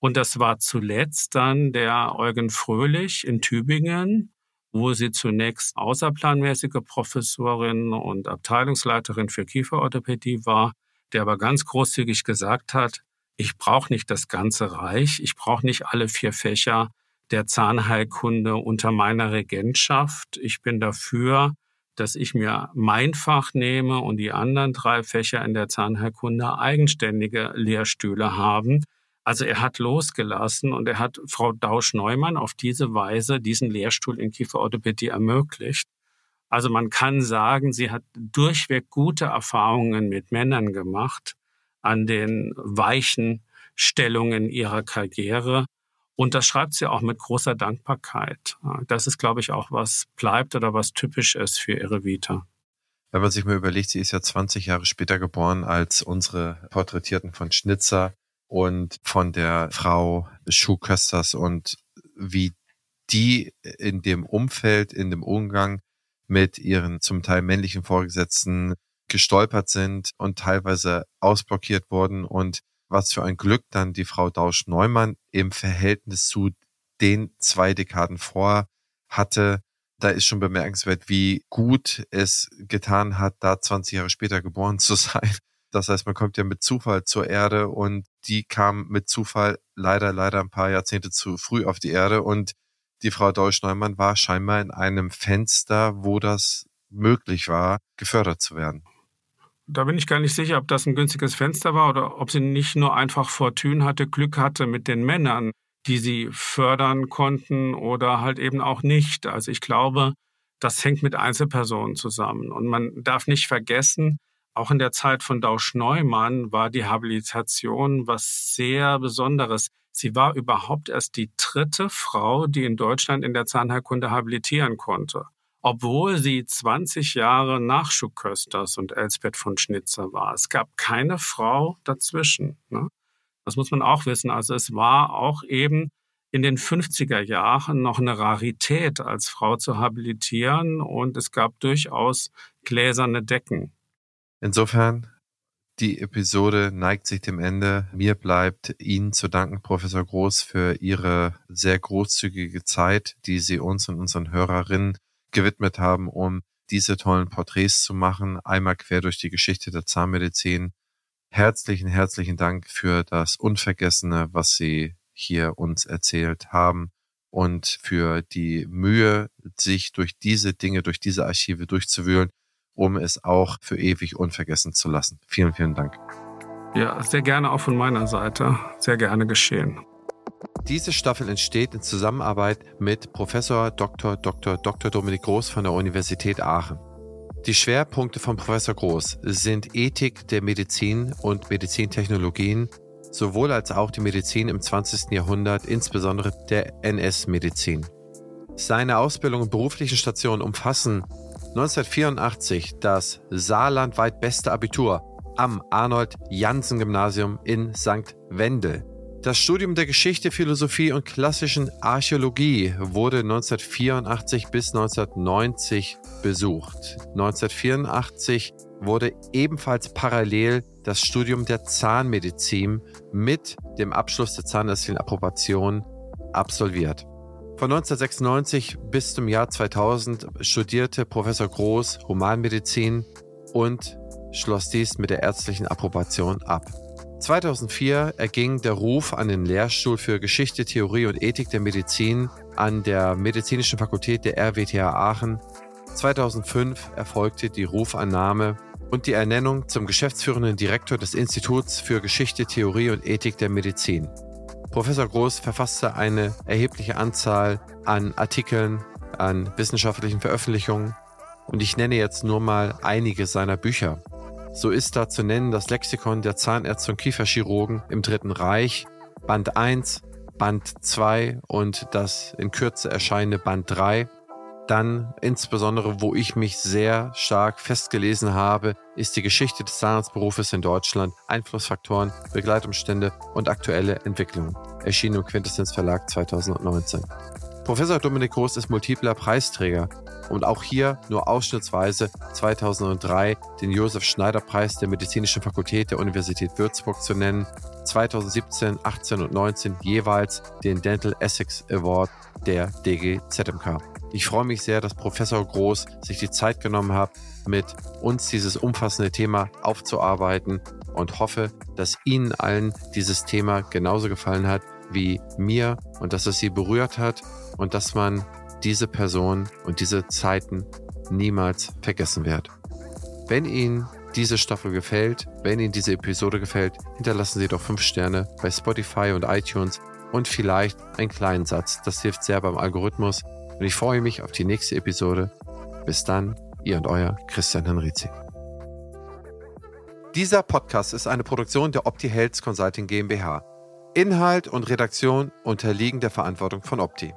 und das war zuletzt dann der Eugen Fröhlich in Tübingen wo sie zunächst außerplanmäßige Professorin und Abteilungsleiterin für Kieferorthopädie war, der aber ganz großzügig gesagt hat, ich brauche nicht das ganze Reich, ich brauche nicht alle vier Fächer der Zahnheilkunde unter meiner Regentschaft. Ich bin dafür, dass ich mir mein Fach nehme und die anderen drei Fächer in der Zahnheilkunde eigenständige Lehrstühle haben, also er hat losgelassen und er hat Frau Dausch-Neumann auf diese Weise diesen Lehrstuhl in Kieferorthopädie ermöglicht. Also man kann sagen, sie hat durchweg gute Erfahrungen mit Männern gemacht an den weichen Stellungen ihrer Karriere. Und das schreibt sie auch mit großer Dankbarkeit. Das ist, glaube ich, auch was bleibt oder was typisch ist für ihre Vita. Wenn man sich mal überlegt, sie ist ja 20 Jahre später geboren als unsere Porträtierten von Schnitzer, und von der Frau Schuhkösters und wie die in dem Umfeld, in dem Umgang mit ihren zum Teil männlichen Vorgesetzten gestolpert sind und teilweise ausblockiert wurden und was für ein Glück dann die Frau Dausch-Neumann im Verhältnis zu den zwei Dekaden vor hatte. Da ist schon bemerkenswert, wie gut es getan hat, da 20 Jahre später geboren zu sein. Das heißt, man kommt ja mit Zufall zur Erde und die kam mit Zufall leider, leider ein paar Jahrzehnte zu früh auf die Erde und die Frau Deutsch-Neumann war scheinbar in einem Fenster, wo das möglich war, gefördert zu werden. Da bin ich gar nicht sicher, ob das ein günstiges Fenster war oder ob sie nicht nur einfach Fortune hatte, Glück hatte mit den Männern, die sie fördern konnten oder halt eben auch nicht. Also ich glaube, das hängt mit Einzelpersonen zusammen. Und man darf nicht vergessen, auch in der Zeit von Dausch Neumann war die Habilitation was sehr Besonderes. Sie war überhaupt erst die dritte Frau, die in Deutschland in der Zahnheilkunde habilitieren konnte. Obwohl sie 20 Jahre Nachschub Kösters und Elsbeth von Schnitzer war. Es gab keine Frau dazwischen. Ne? Das muss man auch wissen. Also es war auch eben in den 50er Jahren noch eine Rarität, als Frau zu habilitieren und es gab durchaus gläserne Decken. Insofern, die Episode neigt sich dem Ende. Mir bleibt Ihnen zu danken, Professor Groß, für Ihre sehr großzügige Zeit, die Sie uns und unseren Hörerinnen gewidmet haben, um diese tollen Porträts zu machen, einmal quer durch die Geschichte der Zahnmedizin. Herzlichen, herzlichen Dank für das Unvergessene, was Sie hier uns erzählt haben und für die Mühe, sich durch diese Dinge, durch diese Archive durchzuwühlen um es auch für ewig unvergessen zu lassen. Vielen, vielen Dank. Ja, sehr gerne auch von meiner Seite. Sehr gerne geschehen. Diese Staffel entsteht in Zusammenarbeit mit Professor Dr. Dr. Dr. Dominik Groß von der Universität Aachen. Die Schwerpunkte von Professor Groß sind Ethik der Medizin und Medizintechnologien, sowohl als auch die Medizin im 20. Jahrhundert, insbesondere der NS-Medizin. Seine Ausbildung und beruflichen Stationen umfassen 1984 das saarlandweit beste Abitur am Arnold-Janssen-Gymnasium in St. Wendel. Das Studium der Geschichte, Philosophie und klassischen Archäologie wurde 1984 bis 1990 besucht. 1984 wurde ebenfalls parallel das Studium der Zahnmedizin mit dem Abschluss der zahnärztlichen Approbation absolviert. Von 1996 bis zum Jahr 2000 studierte Professor Groß Humanmedizin und schloss dies mit der ärztlichen Approbation ab. 2004 erging der Ruf an den Lehrstuhl für Geschichte, Theorie und Ethik der Medizin an der Medizinischen Fakultät der RWTH Aachen. 2005 erfolgte die Rufannahme und die Ernennung zum geschäftsführenden Direktor des Instituts für Geschichte, Theorie und Ethik der Medizin. Professor Groß verfasste eine erhebliche Anzahl an Artikeln, an wissenschaftlichen Veröffentlichungen und ich nenne jetzt nur mal einige seiner Bücher. So ist da zu nennen das Lexikon der Zahnärzte und Kieferchirurgen im Dritten Reich, Band 1, Band 2 und das in Kürze erscheinende Band 3 dann insbesondere, wo ich mich sehr stark festgelesen habe, ist die Geschichte des Zahnarztberufes in Deutschland, Einflussfaktoren, Begleitumstände und aktuelle Entwicklungen. Erschienen im Quintessenz Verlag 2019. Professor Dominik Groß ist multipler Preisträger und auch hier nur ausschnittsweise 2003 den Josef Schneider Preis der Medizinischen Fakultät der Universität Würzburg zu nennen, 2017, 18 und 19 jeweils den Dental Essex Award der DGZMK. Ich freue mich sehr, dass Professor Groß sich die Zeit genommen hat, mit uns dieses umfassende Thema aufzuarbeiten und hoffe, dass Ihnen allen dieses Thema genauso gefallen hat wie mir und dass es Sie berührt hat und dass man diese Person und diese Zeiten niemals vergessen wird. Wenn Ihnen diese Staffel gefällt, wenn Ihnen diese Episode gefällt, hinterlassen Sie doch 5 Sterne bei Spotify und iTunes und vielleicht einen kleinen Satz. Das hilft sehr beim Algorithmus und ich freue mich auf die nächste Episode. Bis dann, ihr und euer Christian Henrizi. Dieser Podcast ist eine Produktion der Opti Health Consulting GmbH. Inhalt und Redaktion unterliegen der Verantwortung von Opti.